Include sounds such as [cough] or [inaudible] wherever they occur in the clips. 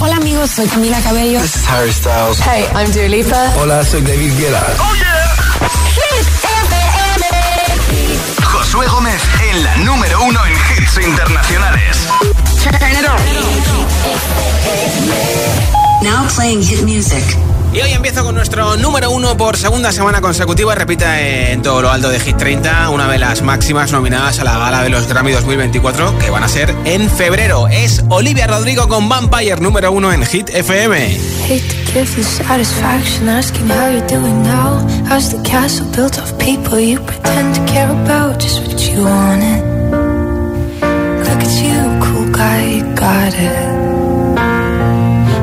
Hola amigos, soy Camila Cabello. This is Harry Styles. Hey, I'm Dua Lipa. Hola, soy David Guetta. Oh yeah. Josué Gómez en la número uno en hits internacionales. Now playing hit music. Y hoy empiezo con nuestro número uno por segunda semana consecutiva. Repita en todo lo alto de Hit 30, una de las máximas nominadas a la gala de los Grammy 2024, que van a ser en febrero. Es Olivia Rodrigo con Vampire, número uno en Hit FM. Hate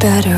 better.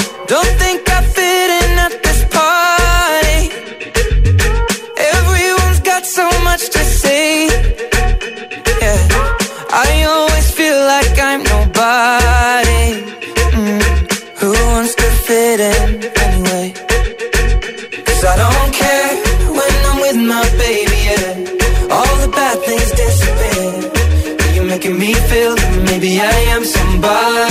Don't think I fit in at this party. Everyone's got so much to say. I always feel like I'm nobody. Mm. Who wants to fit in anyway? Cause I don't care when I'm with my baby, yeah. All the bad things disappear. You're making me feel that maybe I am somebody.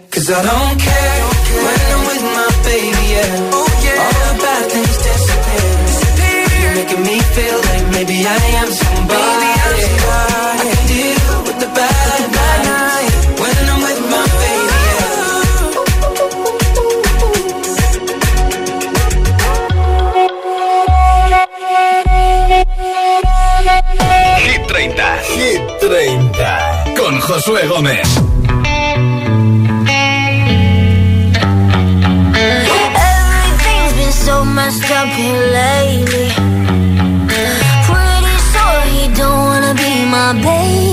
cause I don't care when I'm with my baby. Yeah, oh yeah. All the bad things disappear. You're making me feel like maybe I am somebody. I can deal with the bad nights when I'm with my baby. Yeah. Hit 30. Hit 30. Con Josué Gómez. Messed up here lately. Pretty sure he don't wanna be my baby.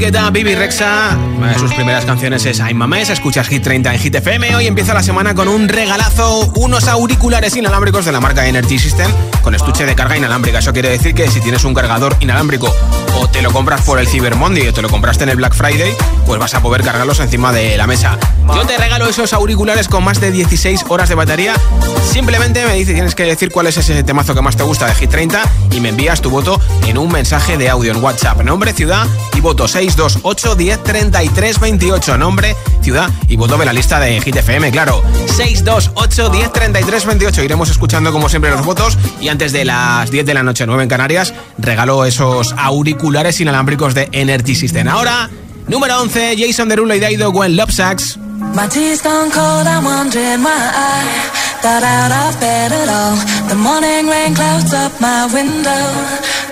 Guetta, Bibi Rexa. Una de sus primeras canciones es I'm Mames. Escuchas Hit 30 en Hit FM. Hoy empieza la semana con un regalazo: unos auriculares inalámbricos de la marca Energy System con estuche de carga inalámbrica. Eso quiere decir que si tienes un cargador inalámbrico o te lo compras por el Cyber Monday o te lo compraste en el Black Friday, pues vas a poder cargarlos encima de la mesa. Yo te regalo esos auriculares con más de 16 horas de batería. Simplemente me dices, tienes que decir cuál es ese temazo que más te gusta de Hit 30 y me envías tu voto en un mensaje de audio en WhatsApp. Nombre, ciudad y voto 628 10 33 28. Nombre, ciudad y voto de la lista de Hit FM, claro. 628 10 33 28. Iremos escuchando como siempre los votos y antes de las 10 de la noche, 9 en Canarias, regalo esos auriculares inalámbricos de Energy System. Ahora, número 11, Jason Derulo y Daido Gwen Love Sacks. My tea's gone cold, I'm wondering why I got out of bed at all. The morning rain clouds up my window,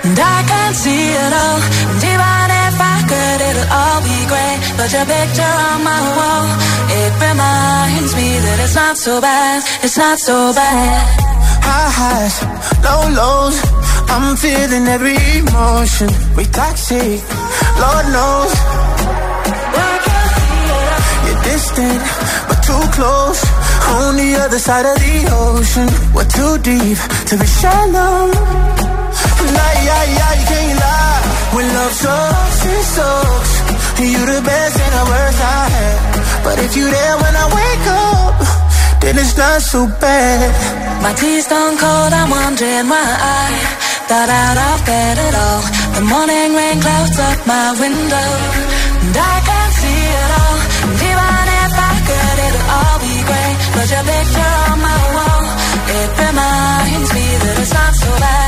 and I can't see it all. And even could, it'll all be great. But your picture on my wall, it reminds me that it's not so bad, it's not so bad. High highs, low lows, I'm feeling every emotion. We toxic, Lord knows. You're distant, but too close. On the other side of the ocean, we're too deep to be shallow. Nah, yeah, yeah, you can't lie. When love sucks, it sucks. You're the best and the worst I had. But if you're there when I wake up, then it's not so bad. My tea's gone cold, I'm wondering why I got out of bed at all. The morning rain clouds up my window, and I can't see it all. And even if I could, it'll all be great. But your picture on my wall, it reminds me that it's not so bad,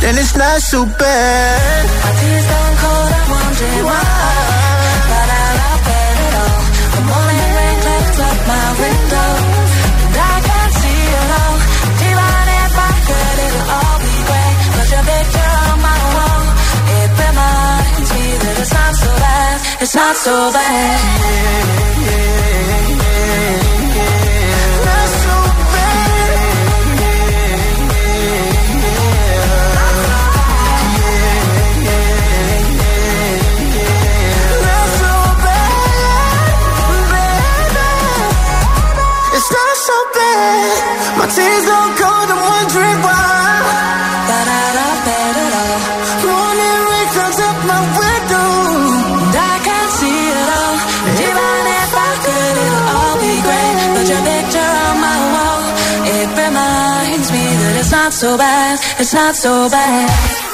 then it's not so bad. My tea's gone cold, I'm wondering why. Out of bed at all. The morning rain clouds up my window. And I can't see it all. Even if I could, it'll all be great. But your picture on my wall, it reminds me that it's not so bad. It's not so bad. It's not so bad.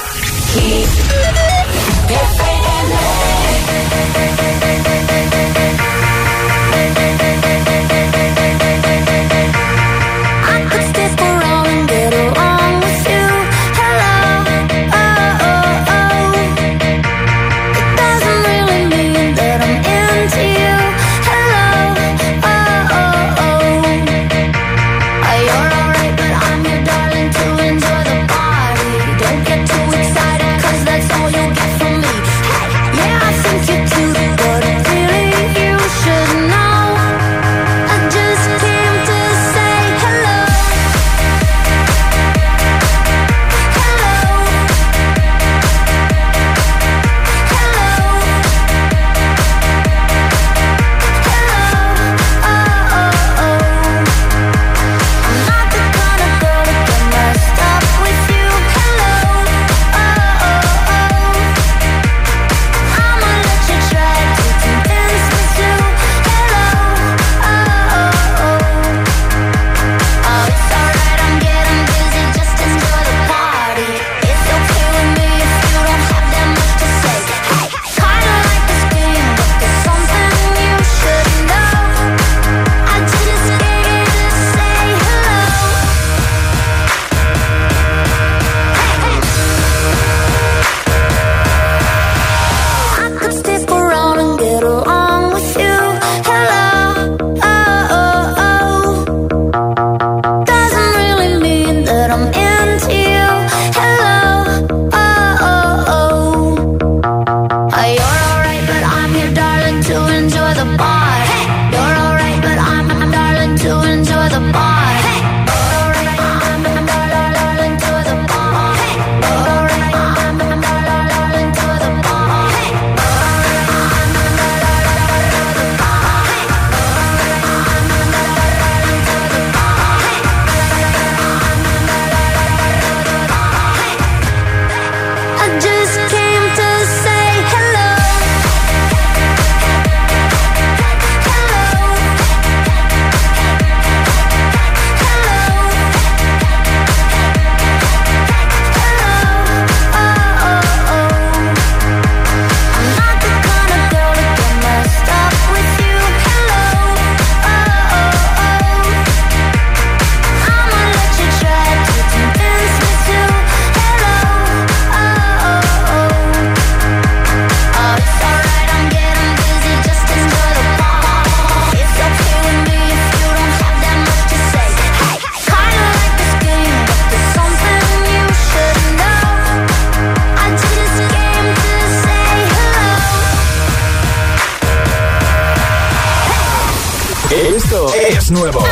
Más nuevo.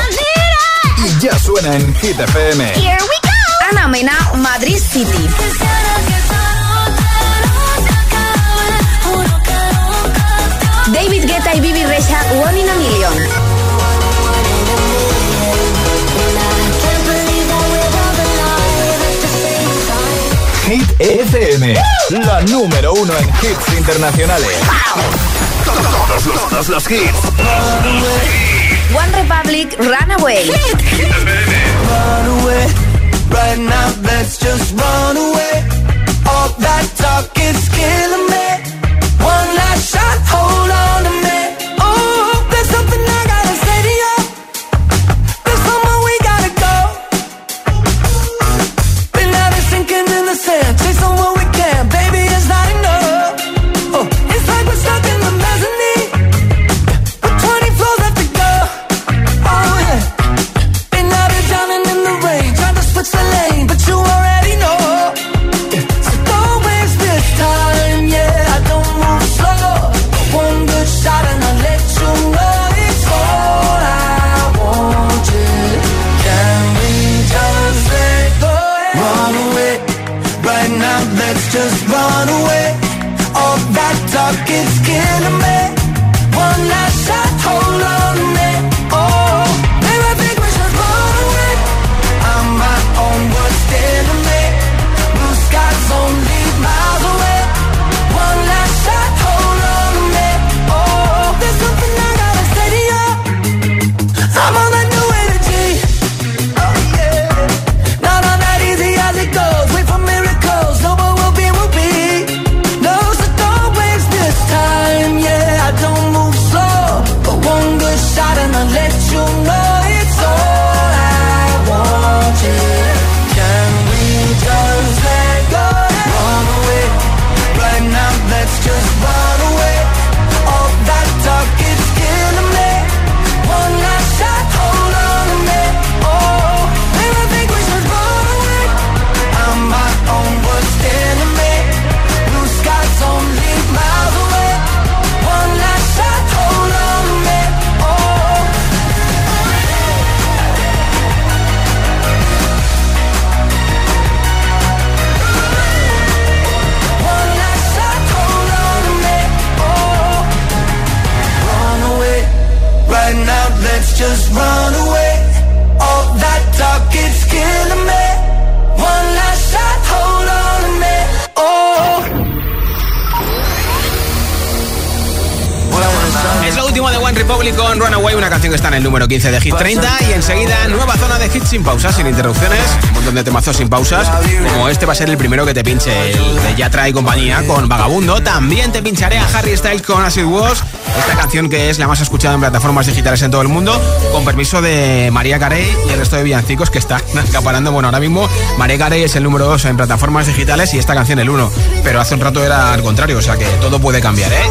Y ya suena en Hit FM. Here we go. Ana Mena, Madrid City. David Guetta y Bibi Rexa, One in a Million. Hit FM, la número uno en hits internacionales. Todos los, todos los hits. One Republic, Runaway. Run away, right now let's just run away. All that talk is killing me. Con Runaway, una canción que está en el número 15 de Hit 30 y enseguida nueva zona de hits sin pausas, sin interrupciones, un montón de temazos sin pausas, como este va a ser el primero que te pinche, el de Yatra y compañía con Vagabundo. También te pincharé a Harry Styles con Acid Wash, esta canción que es la más escuchada en plataformas digitales en todo el mundo, con permiso de María Carey y el resto de villancicos que están [laughs] acaparando. Bueno, ahora mismo María Carey es el número 2 en plataformas digitales y esta canción el 1, pero hace un rato era al contrario, o sea que todo puede cambiar, ¿eh?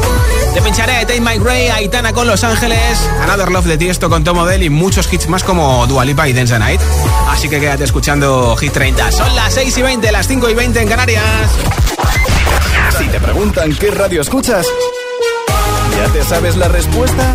Te pincharé a Take My Gray, Aitana con Los Ángeles, Another Love de Tiesto con Tom Odell y muchos hits más como Dua Lipa y Dance the Night. Así que quédate escuchando Hit 30. Son las 6 y 20, las 5 y 20 en Canarias. Si te preguntan qué radio escuchas, ¿ya te sabes la respuesta?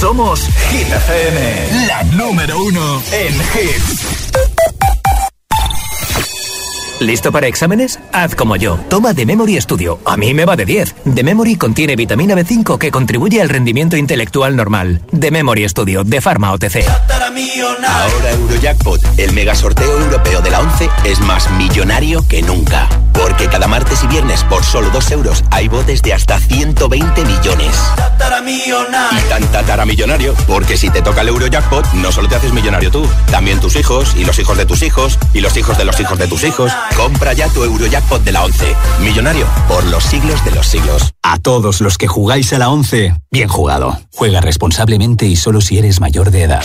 Somos Hit FM, la número uno en hits. ¿Listo para exámenes? Haz como yo. Toma The Memory Studio. A mí me va de 10. The Memory contiene vitamina B5 que contribuye al rendimiento intelectual normal. The Memory Studio, de Pharma OTC. Ahora Eurojackpot, el mega sorteo europeo de la 11, es más millonario que nunca. Porque cada martes y viernes, por solo 2 euros, hay botes de hasta 120 millones. Y tan tataramillonario, porque si te toca el Eurojackpot, no solo te haces millonario tú, también tus hijos, y los hijos de tus hijos, y los hijos de los hijos de tus hijos. Compra ya tu Eurojackpot de la 11. Millonario por los siglos de los siglos. A todos los que jugáis a la 11, bien jugado. Juega responsablemente y solo si eres mayor de edad.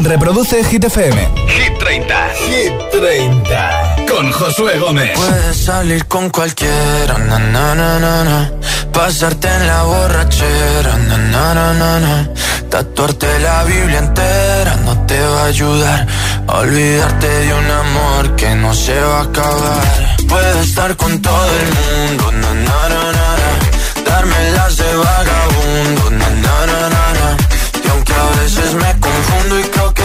Reproduce Hit FM. Hit 30. Hit 30. Con Josué Gómez. Puedes salir con cualquiera, na, na, na, na, Pasarte en la borrachera, na, na, na, na, Tatuarte la Biblia entera no te va a ayudar. olvidarte de un amor que no se va a acabar. Puedes estar con todo el mundo, na, na, na, na, Darme las de vagabundo, na, na, na, na, Y aunque a veces me confundo y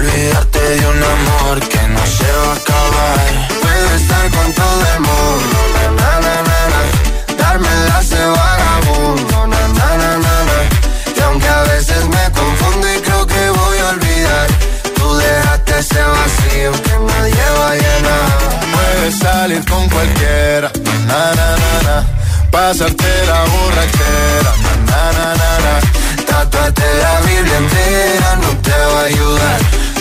Olvidarte de un amor que no se va a acabar. Puedes estar con todo el mundo, na, na, na, na, Darme la de vagabundo, na, na, na, na, na. Y aunque a veces me confundo y creo que voy a olvidar, tú dejaste ese vacío que nadie va a llenar. Puedes salir con cualquiera, na, na, na, na. Pasarte la borrachera, na, na, na, na, na. Tatuarte la Biblia entera no te va a ayudar.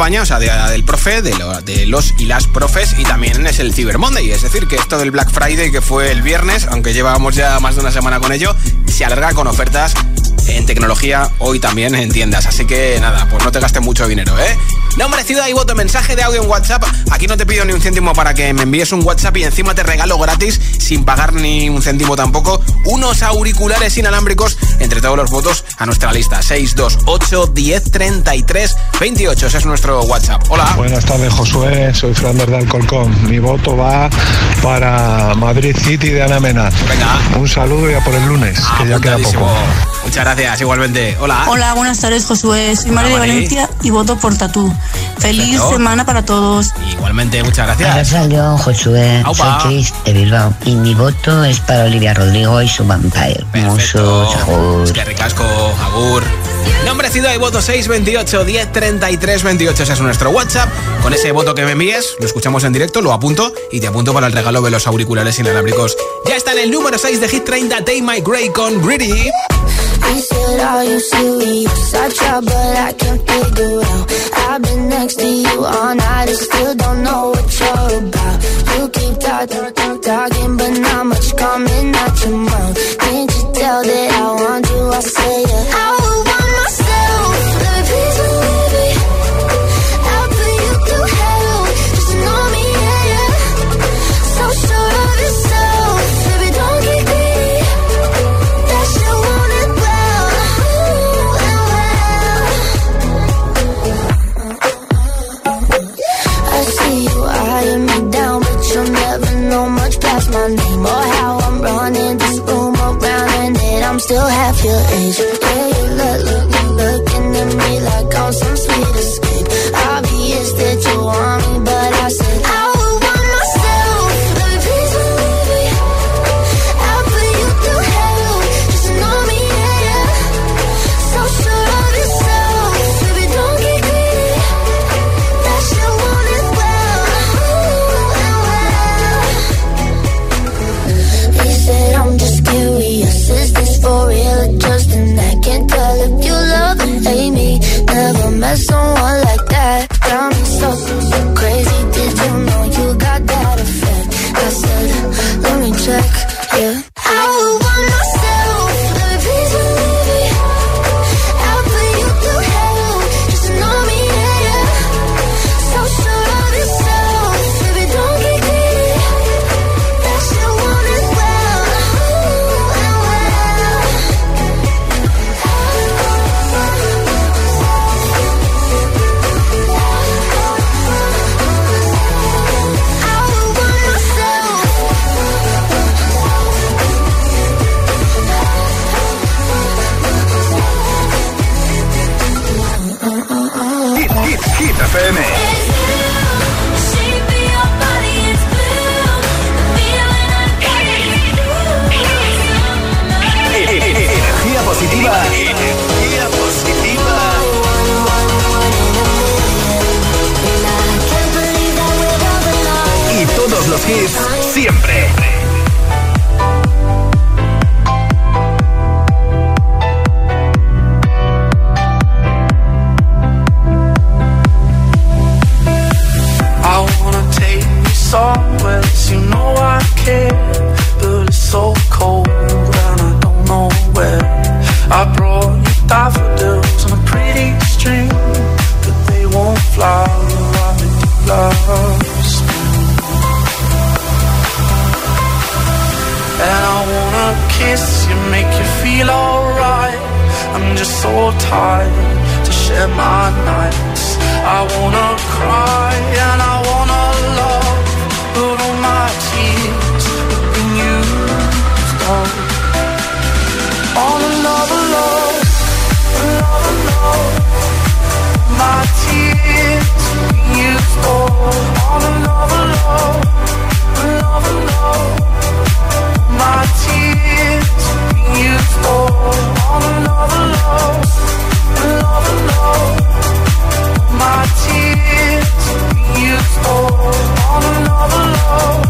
O sea, día del profe, de, lo- de los y las profes. Y también es el Cyber Monday. Es decir, que esto del Black Friday, que fue el viernes, aunque llevábamos ya más de una semana con ello, se alarga con ofertas en tecnología, hoy también en tiendas. Así que nada, pues no te gastes mucho dinero, ¿eh? Nombre, ciudad y voto, mensaje de audio en WhatsApp. Aquí no te pido ni un céntimo para que me envíes un WhatsApp y encima te regalo gratis, sin pagar ni un céntimo tampoco, unos auriculares inalámbricos entre todos los votos a nuestra lista. 628 10 33 28. Ese es nuestro WhatsApp. Hola. Buenas tardes, Josué. Soy Fernando de Alcolcón. Mi voto va para Madrid City de Ana Mena. Venga. Un saludo y a por el lunes, que ya queda poco. Muchas gracias, igualmente. Hola. Hola, buenas tardes, Josué. Soy María de Valencia y voto por Tatú. Feliz semana para todos. Igualmente, muchas gracias. Hola, Josué. Soy Chris de Bilbao. Y mi voto es para Olivia Rodrigo y su Vampire. Musos, agur. Qué ricasco, agur. Nombre, ciudad y voto 628 10 33 28. Ese es nuestro WhatsApp. Con ese voto que me envíes, lo escuchamos en directo, lo apunto y te apunto para el regalo de los auriculares inalámbricos. Ya está en el número 6 de Hit 30, Take My Grey con Greedy. He said, Are you serious? I try, but I can't figure out. Been next to you all night and still don't know what you're about. You keep talking, talking, but not much coming out your mouth. Can't you tell that I want you? I say, yeah. I change. Met someone like that. tears have been used on On another love, another love. My tears have been used on On another love, another love. My tears have been used on On another love, another love. My tears have been used on on another love.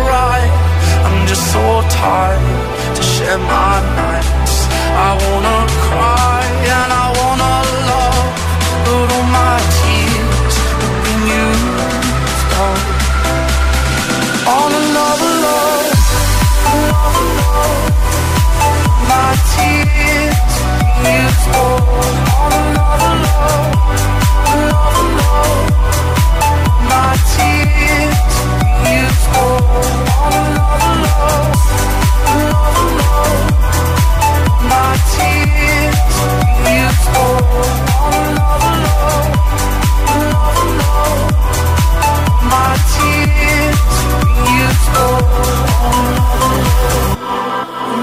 so tired to share my nights. I wanna cry and I wanna love, but all my tears have been used up. All in love, love, love, love. my tears have been used up.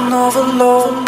an overload.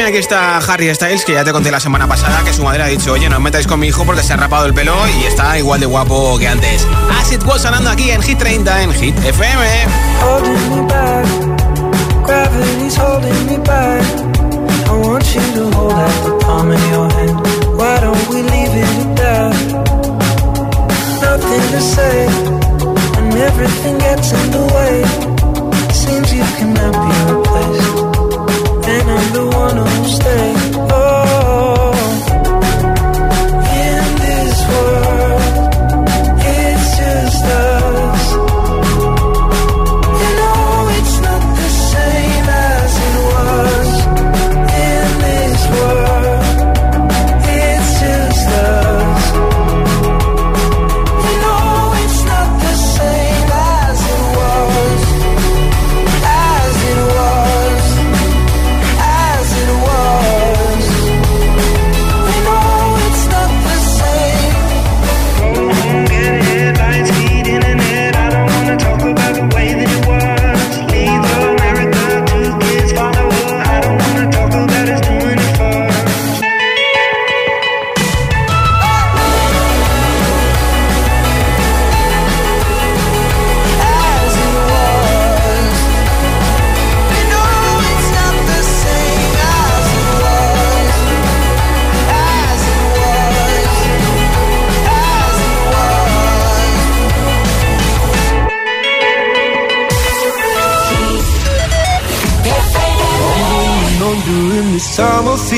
también aquí está Harry Styles, que ya te conté la semana pasada que su madre ha dicho, oye, no os metáis con mi hijo porque se ha rapado el pelo y está igual de guapo que antes. As it was sonando aquí en Hit 30 en Hit FM. Everything gets in the way. Seems you cannot be replaced. the one who stays. Oh.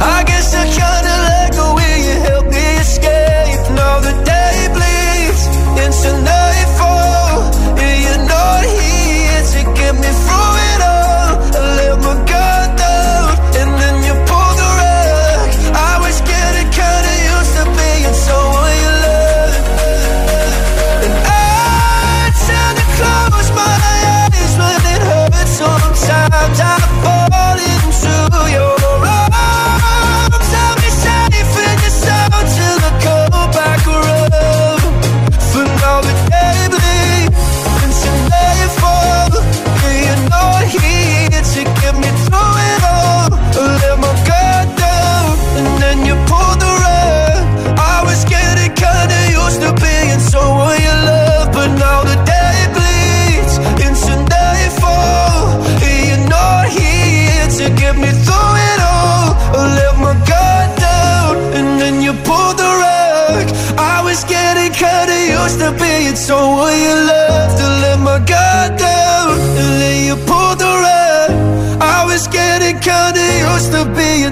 I guess I get secure.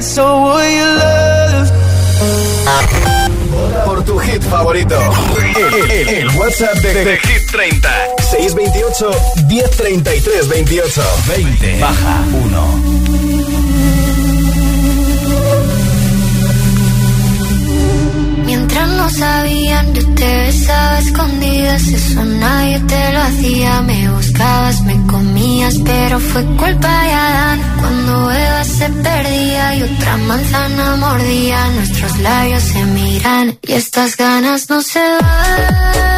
To being someone you love. Por tu hit favorito. El, el- el WhatsApp de, de Hit 30. 628 1033 28 20. Baja 1. Mientras no sabían, yo te besaba a escondidas. Eso nadie te lo hacía. Me buscabas, me comías, pero fue culpa de Adán. Cuando Eva se perdía y otra manzana mordía, nuestros labios se miran y estas ganas no se van.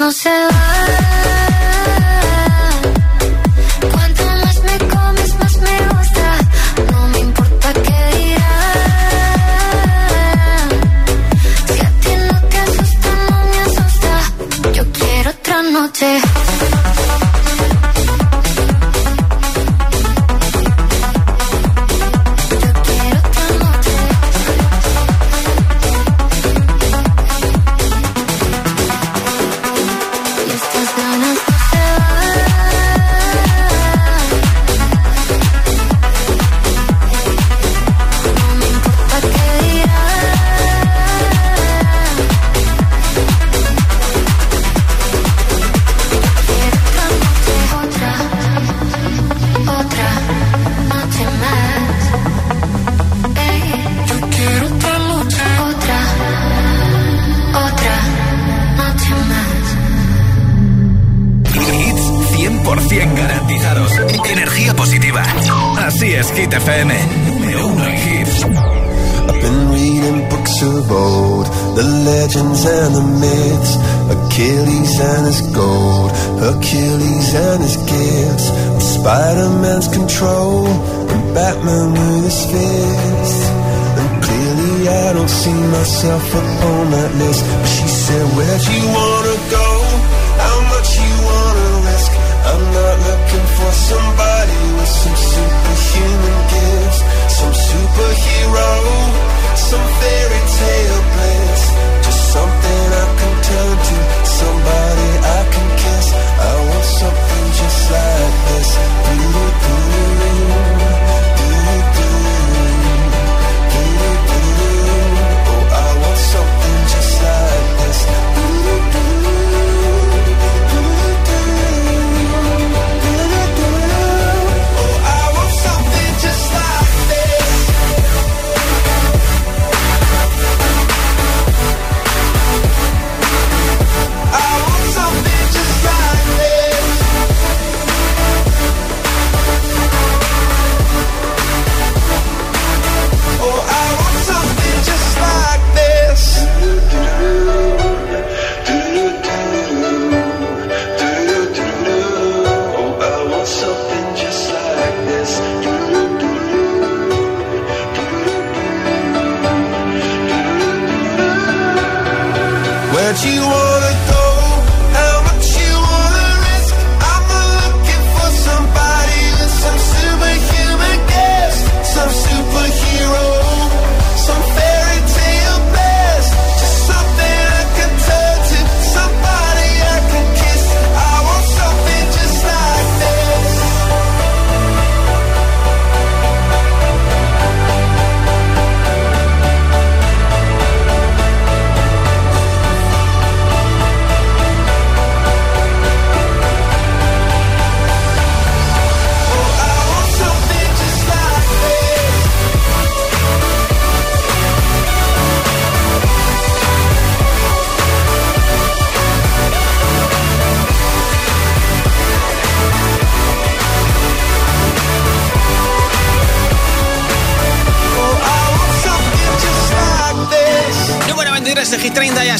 no se. She said, Where'd you wanna go? How much you wanna risk? I'm not looking for somebody with some superhuman gifts, some superhero, some fairy tale place.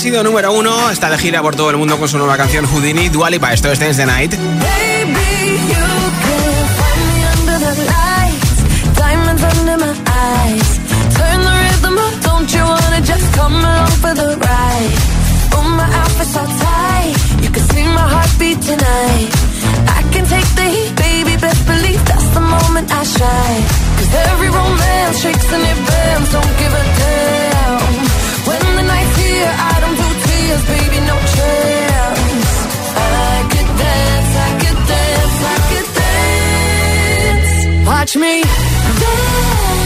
sido número uno, está de gira por todo el mundo con su nueva canción Houdini, Dualipa. Esto es Dance the Night. Cause every romance shakes and it Don't give a damn. Watch me dance.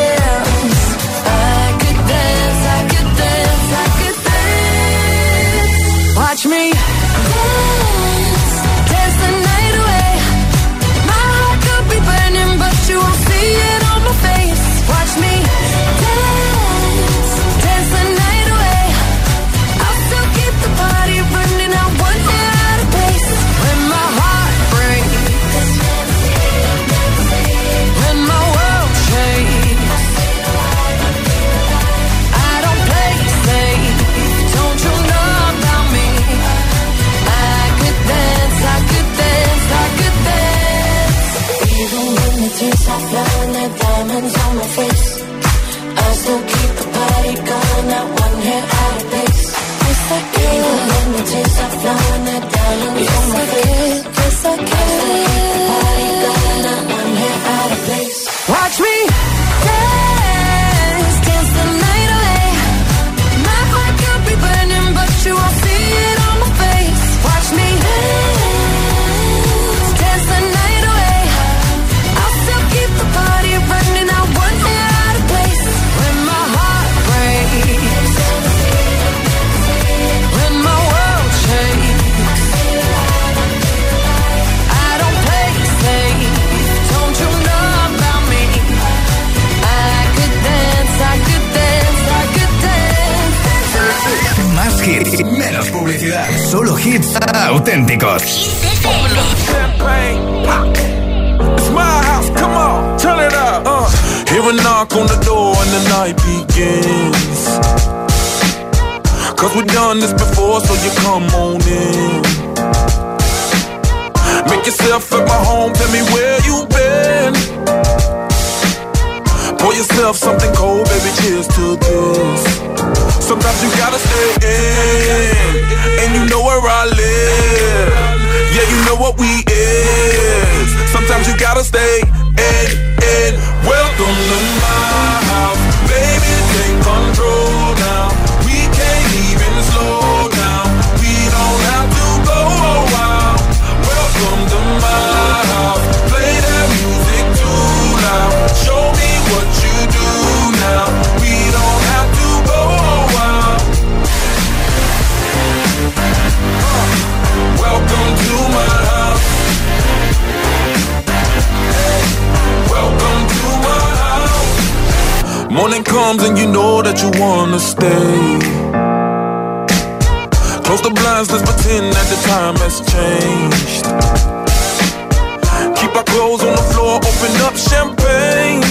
In, and you know where I live. Yeah, you know what we is. Sometimes you gotta stay in, Morning comes and you know that you wanna stay. Close the blinds, let's pretend that the time has changed. Keep our clothes on the floor, open up champagne.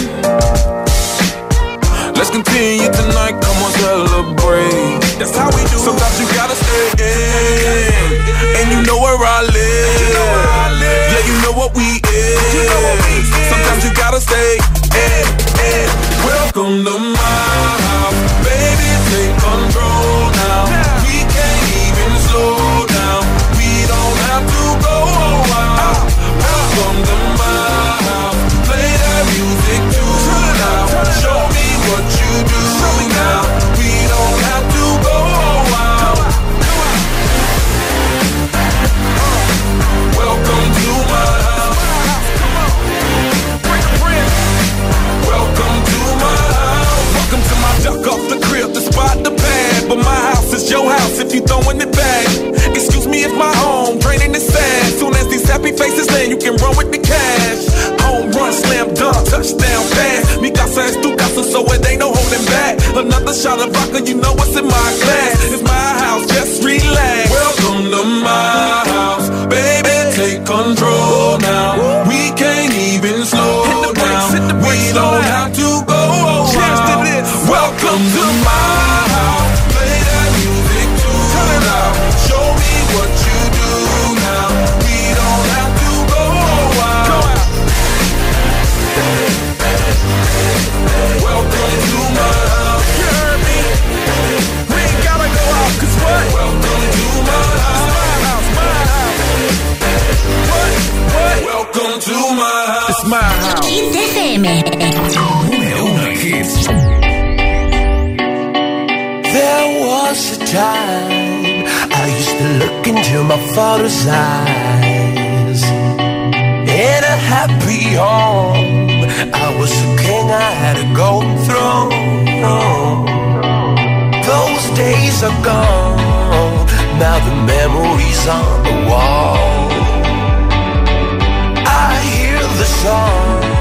Let's continue tonight, come on, celebrate. That's how we do. Sometimes you gotta stay in, and you know where I live. Yeah, you know what we is. Sometimes you gotta stay in, con if you throwing it back. Excuse me if my home draining is sad. Soon as these happy faces land, you can run with the cash. Home run, slam dunk, touchdown pass. Mi casa es tu so it ain't no holding back. Another shot of vodka, you know what's in my glass. It's my house, just relax. Welcome to my time I used to look into my father's eyes. In a happy home, I was a king, I had a golden throne. Those days are gone, now the memories on the wall. I hear the songs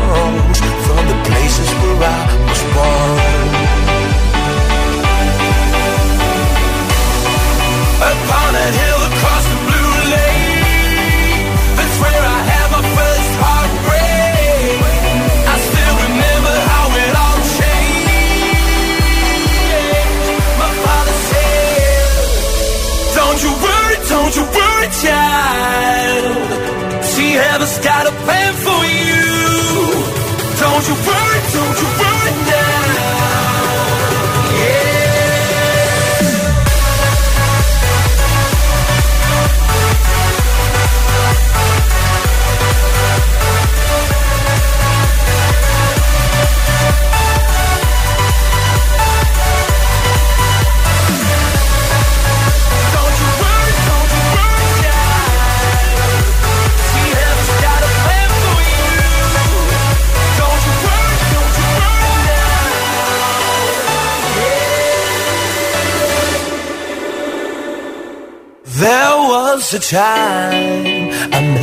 Upon a hill across the blue lake, that's where I had my first heartbreak. I still remember how it all changed. My father said, Don't you worry, don't you worry, child. Heaven's got a plan for you. Don't you worry, don't you worry the time I